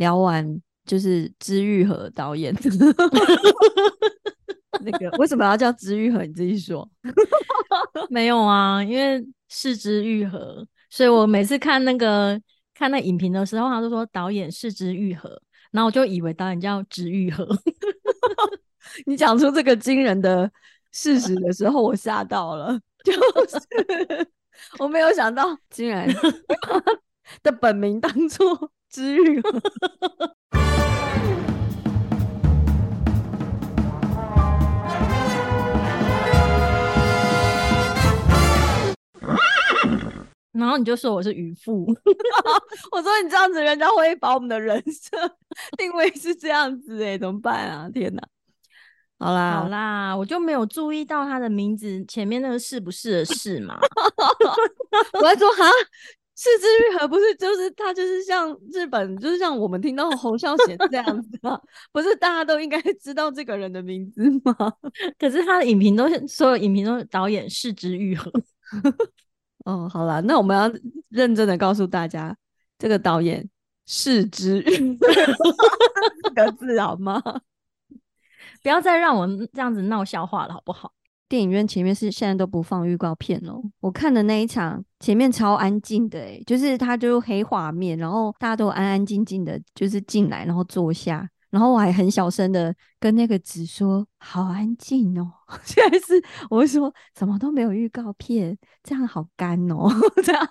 聊完就是知愈合导演那个为什么要叫知愈合？你自己说。没有啊，因为是之愈合，所以我每次看那个看那影评的时候，他都说导演是之愈合，然后我就以为导演叫知愈合。你讲出这个惊人的事实的时候，我吓到了，就是 我没有想到，竟然的本名当做知遇。然后你就说我是渔夫，我说你这样子，人家会把我们的人设 定位是这样子哎，怎么办啊？天哪！好啦好啦，我就没有注意到他的名字前面那个是不是的是嘛？我在说哈，四之愈合不是就是他就是像日本，就是像我们听到侯孝贤这样子吗？不是大家都应该 知道这个人的名字吗？可是他的影评都是所有影评都是导演四之愈合。哦，好啦，那我们要认真的告诉大家，这个导演是之愈四个字好吗？不要再让我这样子闹笑话了，好不好？电影院前面是现在都不放预告片哦。我看的那一场前面超安静的，诶，就是它就黑画面，然后大家都安安静静的，就是进来然后坐下，然后我还很小声的跟那个纸说：“好安静哦。”现在是我会说：“怎么都没有预告片，这样好干哦。”这样，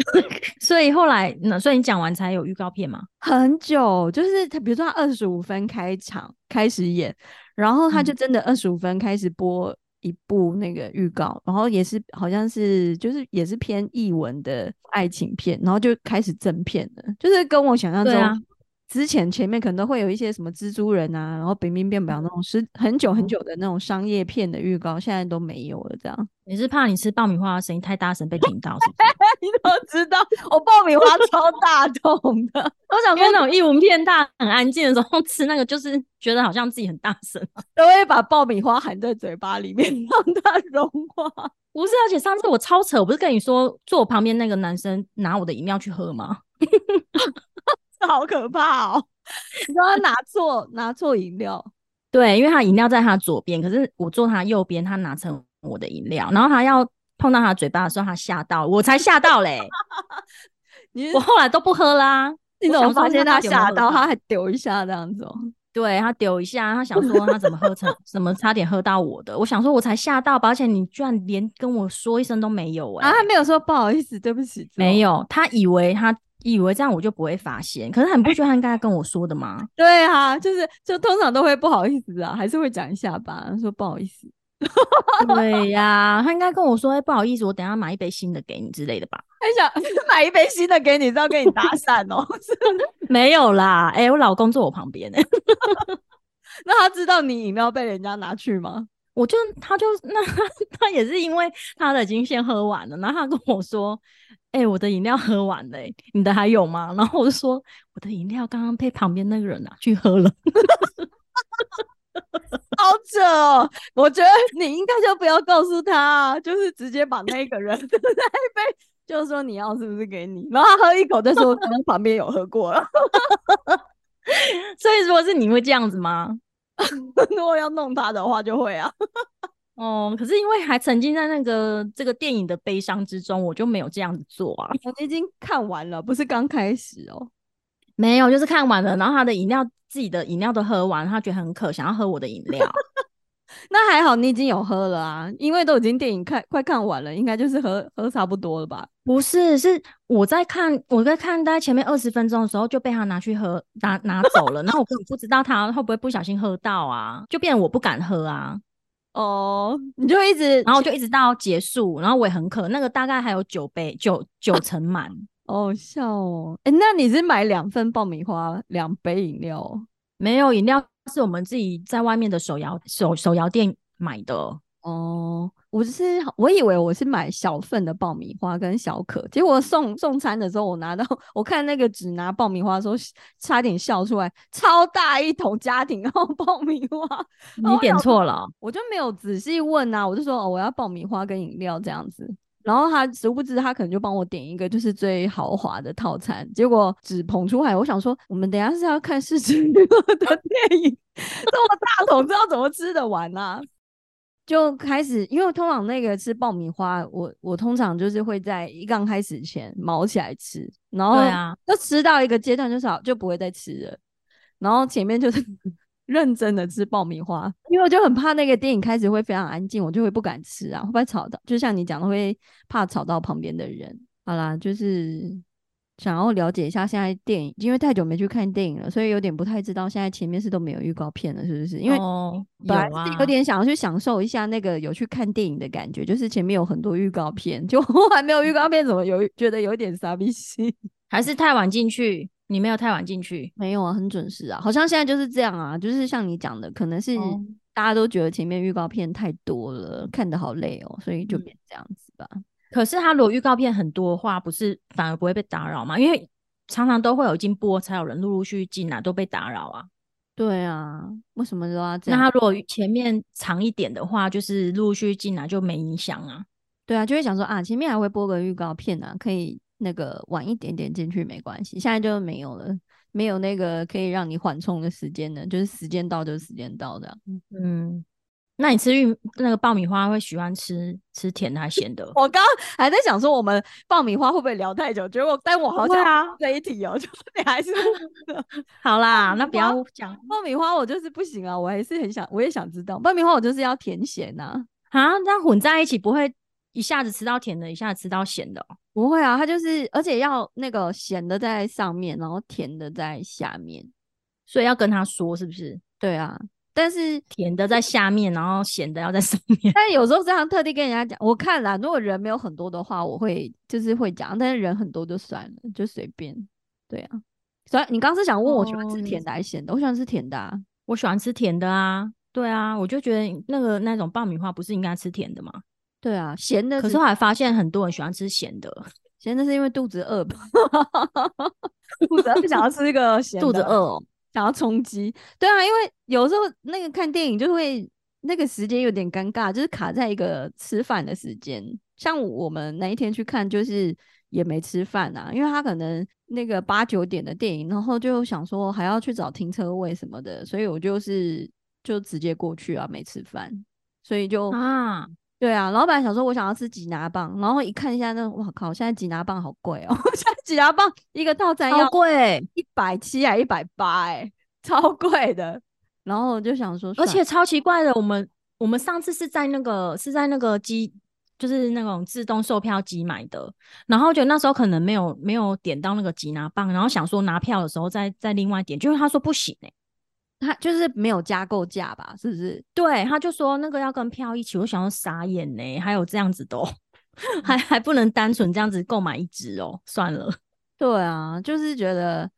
所以后来那所以你讲完才有预告片吗？很久，就是他比如说他二十五分开场开始演。然后他就真的二十五分开始播一部那个预告，然后也是好像是就是也是偏译文的爱情片，然后就开始正片了，就是跟我想象中之前前面可能都会有一些什么蜘蛛人啊，然后冰冰变表那种是很久很久的那种商业片的预告，现在都没有了这样。你是怕你吃爆米花的声音太大声被听到？你怎么知道？我爆米花超大桶的。我想说那种一文片大很安静的时候吃那个，就是觉得好像自己很大声，都会把爆米花含在嘴巴里面让它融化。不是，而且上次我超扯，我不是跟你说坐我旁边那个男生拿我的饮料去喝吗？好可怕哦！你说他拿错拿错饮料，对，因为他饮料在他左边，可是我坐他右边，他拿成。我的饮料，然后他要碰到他嘴巴的时候，他吓到，我才吓到嘞。我后来都不喝啦。你怎么发现他吓到？他还丢一下这样子哦。对他丢一下，他想说他怎么喝成，怎么差点喝到我的？我想说我才吓到，而且你居然连跟我说一声都没有哎。啊，他没有说不好意思，对不起。没有，他以为他以为这样我就不会发现，可是很不喜欢他应该跟我说的吗？对啊，就是就通常都会不好意思啊，还是会讲一下吧，说不好意思。对呀，他应该跟我说：“哎，不好意思，我等下买一杯新的给你之类的吧。”他想 买一杯新的给你，是要跟你搭讪哦？没有啦，哎，我老公坐我旁边呢。那他知道你饮料被人家拿去吗？我就他就那 他也是因为他的已经先喝完了，然后他跟我说：“哎，我的饮料喝完了，你的还有吗？”然后我就说：“我的饮料刚刚被旁边那个人拿去喝了。”好扯哦！我觉得你应该就不要告诉他，就是直接把那个人那一杯，就是说你要是不是给你，然后他喝一口再说，可能旁边有喝过了。所以如果是你会这样子吗？如果要弄他的话，就会啊。哦，可是因为还沉浸在那个这个电影的悲伤之中，我就没有这样子做啊。我已经看完了，不是刚开始哦。没有，就是看完了，然后他的饮料自己的饮料都喝完，他觉得很渴，想要喝我的饮料。那还好，你已经有喝了啊，因为都已经电影看快看完了，应该就是喝喝差不多了吧？不是，是我在看，我在看，大概前面二十分钟的时候就被他拿去喝，拿拿走了，然后我根本不知道他会不会不小心喝到啊，就变我不敢喝啊。哦，你就一直，然后就一直到结束，然后我也很渴，那个大概还有九杯，九九成满。哦笑哦！哎，那你是买两份爆米花，两杯饮料？没有饮料，是我们自己在外面的手摇手手摇店买的。哦，我是我以为我是买小份的爆米花跟小可，结果送送餐的时候，我拿到 我看那个纸拿爆米花的时候，差点笑出来，超大一桶家庭号爆米花，你点错了，我就没有仔细问啊，我就说哦，我要爆米花跟饮料这样子。然后他殊不知他可能就帮我点一个就是最豪华的套餐，结果只捧出来。我想说，我们等下是要看世之娱乐的 电影，这么大桶，知道怎么吃得完啊？就开始，因为通常那个吃爆米花，我我通常就是会在一刚开始前毛起来吃，然后就吃到一个阶段就少就不会再吃了，然后前面就是认真的吃爆米花，因为我就很怕那个电影开始会非常安静，我就会不敢吃啊，会不会吵到？就像你讲的，会怕吵到旁边的人。好啦，就是想要了解一下现在电影，因为太久没去看电影了，所以有点不太知道现在前面是都没有预告片了，是不是？因为哦、本来是有点想要去享受一下那个有去看电影的感觉，就是前面有很多预告片，就 我还没有预告片，怎么有觉得有点傻逼心？还是太晚进去，你没有太晚进去。没有啊，很准时啊，好像现在就是这样啊，就是像你讲的，可能是哦大家都觉得前面预告片太多了，看得好累哦，所以就嗯变这样子吧。可是他如果预告片很多的话，不是反而不会被打扰吗？因为常常都会有已经播，才有人陆陆续续进来，都被打扰啊。对啊，为什么都要这样？那他如果前面长一点的话，就是陆续进来就没影响啊。对啊，就会想说啊，前面还会播个预告片啊，可以那个晚一点点进去没关系，现在就没有了，没有那个可以让你缓冲的时间了，就是时间到就是时间到的。嗯，那你吃玉那个爆米花会喜欢吃吃甜的还是咸的？我刚刚还在想说，我们爆米花会不会聊太久？结果，但我好像不会啊这一题哦、就是你还是 好啦，那不要花讲爆米花，我就是不行啊，我还是很想，我也想知道爆米花，我就是要甜咸呐、啊，这样混在一起不会一下子吃到甜的，一下子吃到咸的哦、不会啊，它就是，而且要那个咸的在上面，然后甜的在下面。所以要跟他说是不是？对啊，但是甜的在下面，然后咸的要在上面。但有时候这样特地跟人家讲，我看啦，如果人没有很多的话，我会就是会讲，但是人很多就算了，就随便。对啊，所以你刚刚是想问我喜欢吃甜的还是咸的？我喜欢吃甜的啊。我喜欢吃甜的啊，对啊，我就觉得那个那种爆米花不是应该吃甜的吗？对啊，咸的可是后来发现很多人喜欢吃咸的，咸的是因为肚子饿吧？肚子饿想要吃一个咸，肚子饿哦。想要充饥。对啊，因为有时候那个看电影就会那个时间有点尴尬，就是卡在一个吃饭的时间。像我们那一天去看，就是也没吃饭啊，因为他可能那个八九点的电影，然后就想说还要去找停车位什么的，所以我就是就直接过去啊，没吃饭，所以就啊，对啊，老板想说我想要吃吉拿棒，然后一看一下那，哇靠，现在吉拿棒好贵哦，现在吉拿棒一个套餐要好贵，一百七还一百八，哎，超贵的。然后我就想说，而且超奇怪的。我们我们上次是在那个是在那个机，就是那种自动售票机买的，然后就那时候可能没有没有点到那个吉拿棒，然后想说拿票的时候再再另外点，就是他说不行哎、他就是没有加购价吧？是不是？对，他就说那个要跟票一起，我想要傻眼呢、还有这样子的、哦，还还不能单纯这样子购买一只哦，算了。对啊，就是觉得，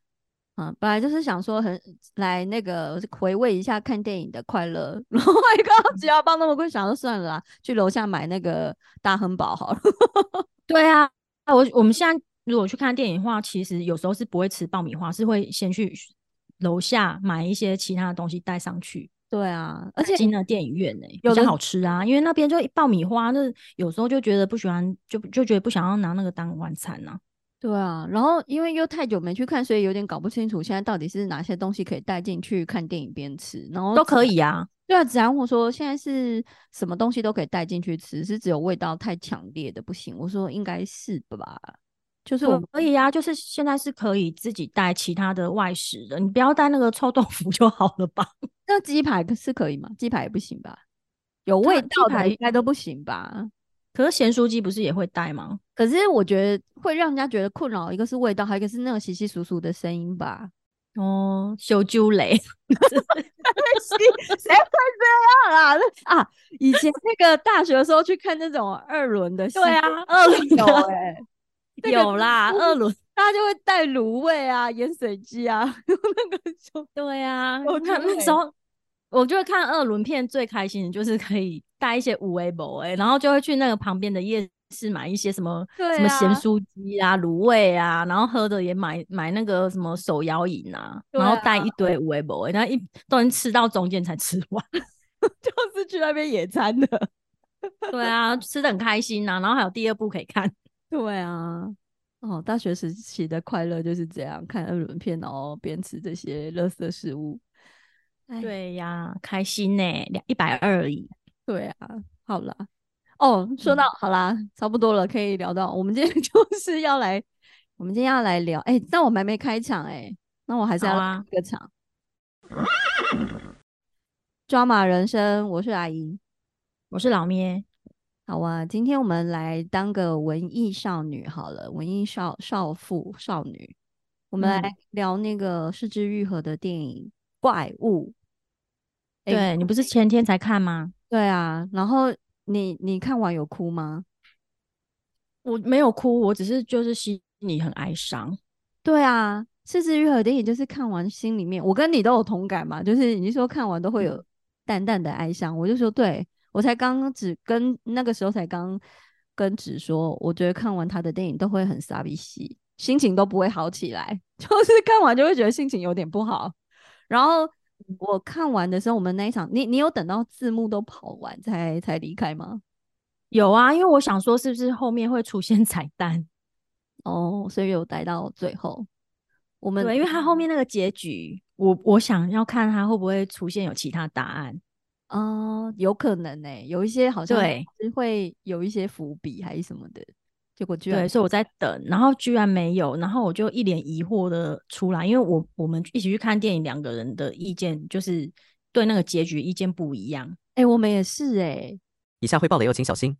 嗯，本来就是想说很来那个回味一下看电影的快乐，然后一看到吉拿棒那么贵，想说算了啦，去楼下买那个大亨堡好了。对啊，我我们现在如果去看电影的话，其实有时候是不会吃爆米花，是会先去楼下买一些其他的东西带上去。对啊，而且进了电影院呢、有的好吃啊，因为那边就爆米花，那有时候就觉得不喜欢，就就觉得不想要拿那个当晚餐呐、对啊，然后因为又太久没去看，所以有点搞不清楚现在到底是哪些东西可以带进去看电影边吃，然后都可以啊。对啊，子安我说现在是什么东西都可以带进去吃，是只有味道太强烈的不行。我说应该是吧，就是我们可以啊，就是现在是可以自己带其他的外食的，你不要带那个臭豆腐 就好了吧？那鸡排可是可以吗？鸡排也不行吧？有味道的应该都不行吧？可是咸酥鸡不是也会带吗？可是我觉得会让人家觉得困扰，一个是味道，还有一个是那个稀稀疏疏的声音吧。哦，修猪雷，谁会这样啊？那啊，以前那个大学的时候去看那种二轮的戏，对啊，二轮有的哎、那个有啦，二轮，大家就会带卤味啊、盐水鸡啊，那个就对啊，我看那时候，我就会看二轮片最开心的就是可以带一些五 A 博哎，然后就会去那个旁边的夜市买一些什么、对什么咸啊酥鸡啊、卤味啊，然后喝的也买买那个什么手摇饮啊，对然后带啊一堆五博哎，然后一都能吃到中间才吃完。就是去那边野餐的。对啊，吃的很开心呐、然后还有第二部可以看。对啊，哦，大学时期的快乐就是这样，看二轮片，然后边吃这些垃圾食物。哎，对呀，开心呢、两一百二而已。对啊，好啦，哦，说嗯到、好啦，差不多了，可以聊到我们今天 就是要来，我们今天要来聊，哎、但我们还没开场哎、那我还是要来好啊开个场。抓马人生，我是阿姨。我是老咩，好啊，今天我们来当个文艺少女好了，文艺少少妇少女。我们来嗯聊那个四之愈合的电影《怪物》。哎对你不是前天才看吗？对啊，然后你你看完有哭吗？我没有哭，我只是就是心里很哀伤。对啊，四之愈合的电影就是看完心里面，我跟你都有同感嘛，就是你说看完都会有淡淡的哀伤，我就说对我才刚只跟那个时候才刚跟只说，我觉得看完他的电影都会很傻逼戏，心情都不会好起来，就是看完就会觉得心情有点不好。然后我看完的时候，我们那一场，你你有等到字幕都跑完才才离开吗？有啊，因为我想说是不是后面会出现彩蛋？哦，所以有待到最后。我们对，因为他后面那个结局，我我想要看他会不会出现有其他答案。哦，有可能呢、有一些好像对是会有一些伏笔还是什么的，结果居然对，所以我在等，然后居然没有，然后我就一脸疑惑的出来，因为我我们一起去看电影，两个人的意见就是对那个结局意见不一样。哎、我们也是哎、以下会爆雷哦，请小心。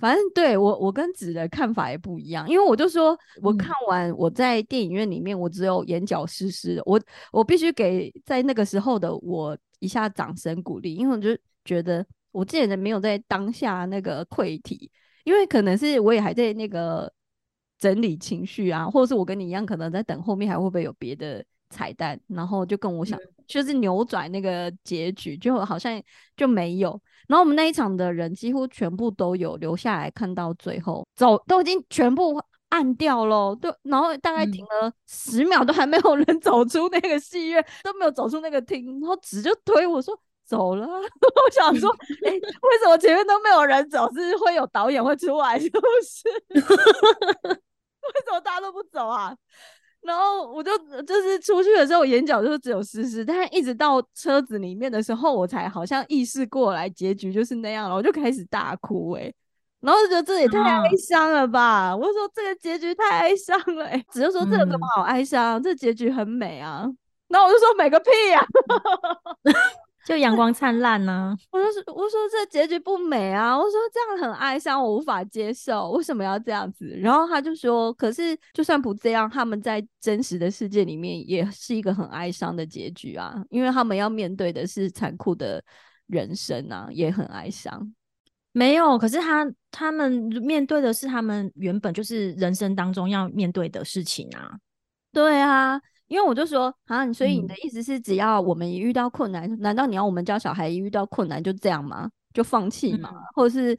反正对我我跟子的看法也不一样，因为我就说我嗯看完我在电影院里面，我只有眼角湿湿的，我我必须给在那个时候的我一下掌声鼓励，因为我就觉得我之前的没有在当下那个溃体，因为可能是我也还在那个整理情绪啊，或者是我跟你一样，可能在等后面还会不会有别的彩蛋，然后就跟我想、就是扭转那个结局，就好像就没有。然后我们那一场的人几乎全部都有留下来看到最后，走都已经全部按掉了，对，然后大概嗯停了十秒都还没有人走出那个戏院，都没有走出那个厅，然后纸就推我说走了啊，我想说，哎、为什么前面都没有人走？是会有导演会出来，是不是？为什么大家都不走啊？然后我就就是出去的时候，我眼角就只有湿湿，但是一直到车子里面的时候，我才好像意识过来结局就是那样了，我就开始大哭哎、然后就觉得这也太哀啊伤了吧！我就说这个结局太哀伤了、欸，只是说这有什么嗯好哀伤？这结局很美啊。然后我就说美个屁呀、就阳光灿烂呢、我就说我说这结局不美啊，我说这样很哀伤，我无法接受，为什么要这样子？然后他就说，可是就算不这样，他们在真实的世界里面也是一个很哀伤的结局啊，因为他们要面对的是残酷的人生啊，也很哀伤。没有，可是他他们面对的是他们原本就是人生当中要面对的事情啊。对啊，因为我就说啊，所以你的嗯意思是，只要我们一遇到困难，难道你要我们教小孩一遇到困难就这样吗？就放弃吗？嗯或者是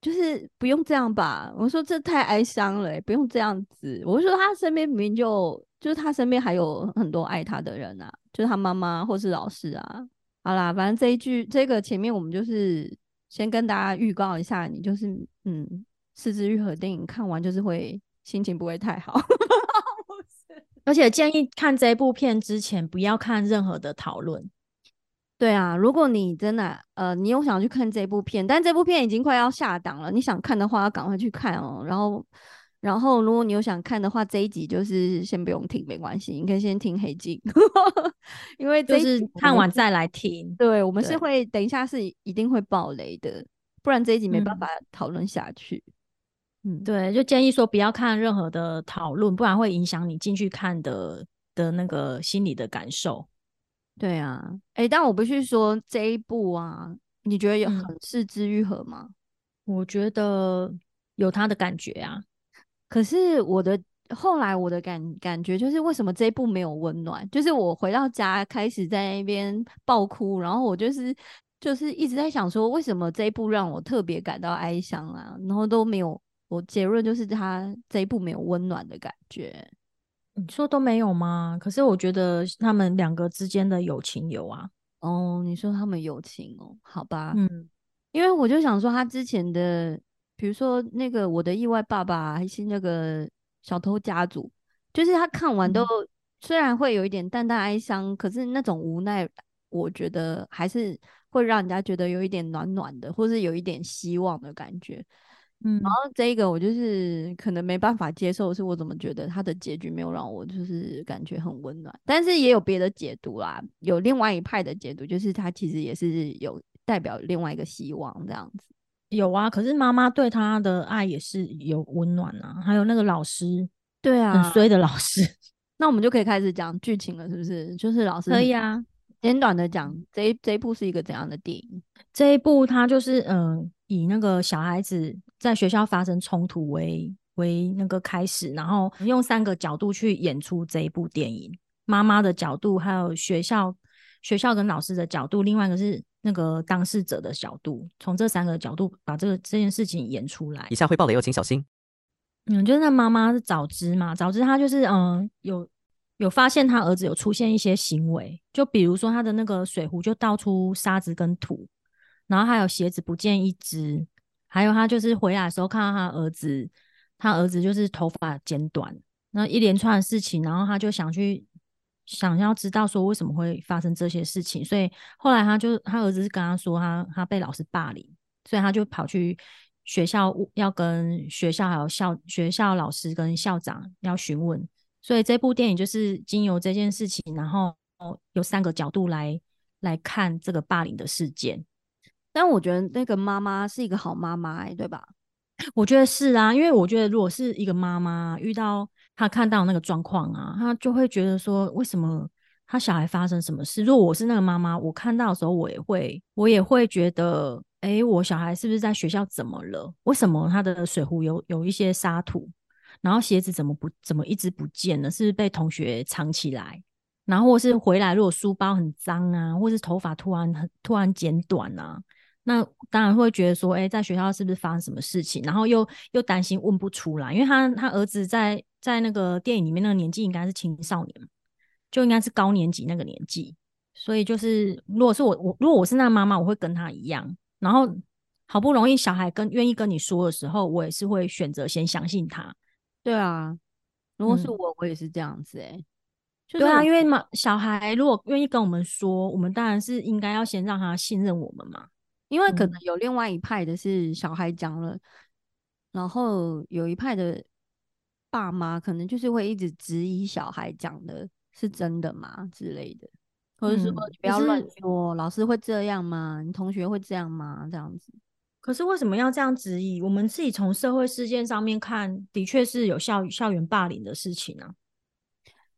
就是不用这样吧？我说这太哀伤了欸、不用这样子。我就说他身边明明就就是他身边还有很多爱他的人啊，就是他妈妈或是老师啊。好啦，反正这一句这个前面我们就是先跟大家预告一下，你就是嗯，四肢愈合电影看完就是会心情不会太好。而且建议看这部片之前不要看任何的讨论。对啊，如果你真的呃，你有想去看这部片，但这部片已经快要下档了，你想看的话要赶快去看哦。然后，然后如果你有想看的话，这一集就是先不用听，没关系，你可以先听黑镜，因为这就是看完再来听。对，我们是对会等一下是一定会爆雷的，不然这一集没办嗯法讨论下去。嗯，对，就建议说不要看任何的讨论，不然会影响你进去看的的那个心理的感受。对啊，哎，但我不是说这一部啊，你觉得有嗯很四肢愈合吗？我觉得有他的感觉啊。可是我的后来我的感感觉就是，为什么这一部没有温暖？就是我回到家开始在那边爆哭，然后我就是就是一直在想说，为什么这一部让我特别感到哀伤啊？然后都没有，我结论就是他这一部没有温暖的感觉。你说都没有吗？可是我觉得他们两个之间的友情有啊。哦，你说他们友情哦，好吧，嗯，因为我就想说他之前的，比如说那个我的意外爸爸，还是那个小偷家族，就是他看完都、嗯虽然会有一点淡淡哀伤，可是那种无奈，我觉得还是会让人家觉得有一点暖暖的，或是有一点希望的感觉。嗯，然后这一个我就是可能没办法接受，是我怎么觉得他的结局没有让我就是感觉很温暖，但是也有别的解读啦，有另外一派的解读，就是他其实也是有代表另外一个希望这样子。有啊，可是妈妈对他的爱也是有温暖啊，还有那个老师，对啊很衰的老师，那我们就可以开始讲剧情了，是不是？就是老师可以啊。简短的讲这一这一部是一个怎样的电影？这一部它就是嗯、呃以那个小孩子在学校发生冲突为为那个开始，然后用三个角度去演出这一部电影：妈妈的角度，还有学校学校跟老师的角度，另外一个是那个当事者的角度，从这三个角度把这个这件事情演出来以。下会爆雷哦，请小心。嗯，就是那妈妈是早知嘛，早知她就是嗯有有发现她儿子有出现一些行为，就比如说他的那个水壶就倒出沙子跟土，然后还有鞋子不见一只，还有他就是回来的时候看到他儿子，他儿子就是头发剪短，那一连串的事情，然后他就想去想要知道说为什么会发生这些事情，所以后来他就他儿子是跟他说他他被老师霸凌，所以他就跑去学校要跟学校还有校学校老师跟校长要询问，所以这部电影就是经由这件事情，然后有三个角度来来看这个霸凌的事件。但我觉得那个妈妈是一个好妈妈、欸，对吧？我觉得是啊，因为我觉得如果是一个妈妈遇到他看到那个状况啊，他就会觉得说，为什么他小孩发生什么事？如果我是那个妈妈，我看到的时候，我也会，我也会觉得，诶，我小孩是不是在学校怎么了？为什么他的水壶有有一些沙土，然后鞋子怎么不怎么一直不见了？是不是被同学藏起来？然后或是回来，如果书包很脏啊，或是头发突然很突然剪短啊，那当然会觉得说，哎、在学校是不是发生什么事情？然后又又担心问不出来，因为他他儿子在在那个电影里面那个年纪应该是青少年，就应该是高年级那个年纪，所以就是如果是我我如果我是那妈妈，我会跟他一样，然后好不容易小孩跟愿意跟你说的时候，我也是会选择先相信他。对啊，如果是嗯我，我也是这样子、欸，哎，就对啊，因为嘛，小孩如果愿意跟我们说，我们当然是应该要先让他信任我们嘛。因为可嗯能有另外一派的是小孩讲了，然后有一派的爸妈可能就是会一直质疑小孩讲的是真的吗之类的，或者说嗯你不要乱说，老师会这样吗？你同学会这样吗？这样子。可是为什么要这样质疑？我们自己从社会事件上面看，的确是有校校园霸凌的事情啊。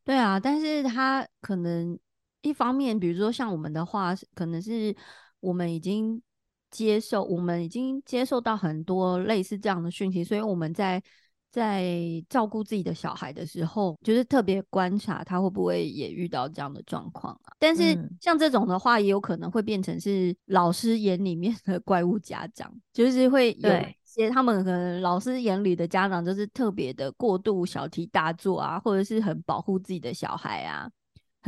对啊，但是他可能一方面，比如说像我们的话，可能是我们已经接受，我们已经接受到很多类似这样的讯息，所以我们在在照顾自己的小孩的时候，就是特别观察他会不会也遇到这样的状况啊。但是嗯像这种的话，也有可能会变成是老师眼里面的怪物家长，就是会有一些他们可能老师眼里的家长就是特别的过度小题大做啊，或者是很保护自己的小孩啊，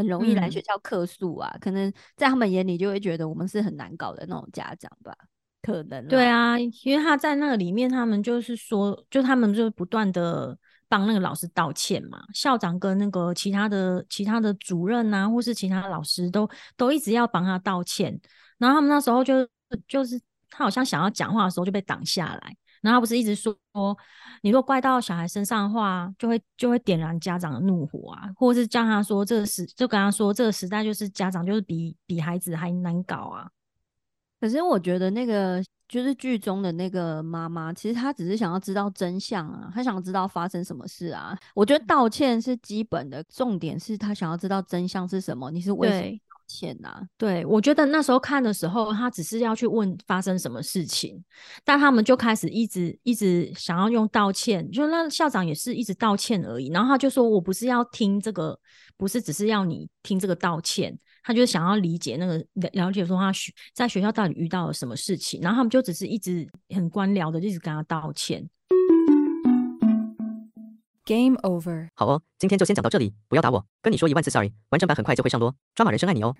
很容易来嗯。学校客诉啊，可能在他们眼里就会觉得我们是很难搞的那种家长吧，可能，对啊，因为他在那个里面，他们就是说，就他们就不断的帮那个老师道歉嘛，校长跟那个其他的其他的主任啊，或是其他老师都都一直要帮他道歉，然后他们那时候就就是他好像想要讲话的时候就被挡下来，然后他不是一直说，你如果怪到小孩身上的话，就会就会点燃家长的怒火啊，或者是叫他说这个时就跟他说这个时代就是家长就是比比孩子还难搞啊。可是我觉得那个就是剧中的那个妈妈，其实她只是想要知道真相啊，她想知道发生什么事啊。我觉得道歉是基本的，重点是她想要知道真相是什么，你是为什么对道歉呐、对，我觉得那时候看的时候，他只是要去问发生什么事情，但他们就开始一直一直想要用道歉，就那校长也是一直道歉而已。然后他就说：“我不是要听这个，不是只是要你听这个道歉，他就想要理解那个了了解说他学在学校到底遇到了什么事情。”然后他们就只是一直很官僚的一直跟他道歉。Game over. 好哦，今天就先讲到这里，不要打我，跟你说一万次 sorry，完整版很快就会上咯。抓马人生爱你哦。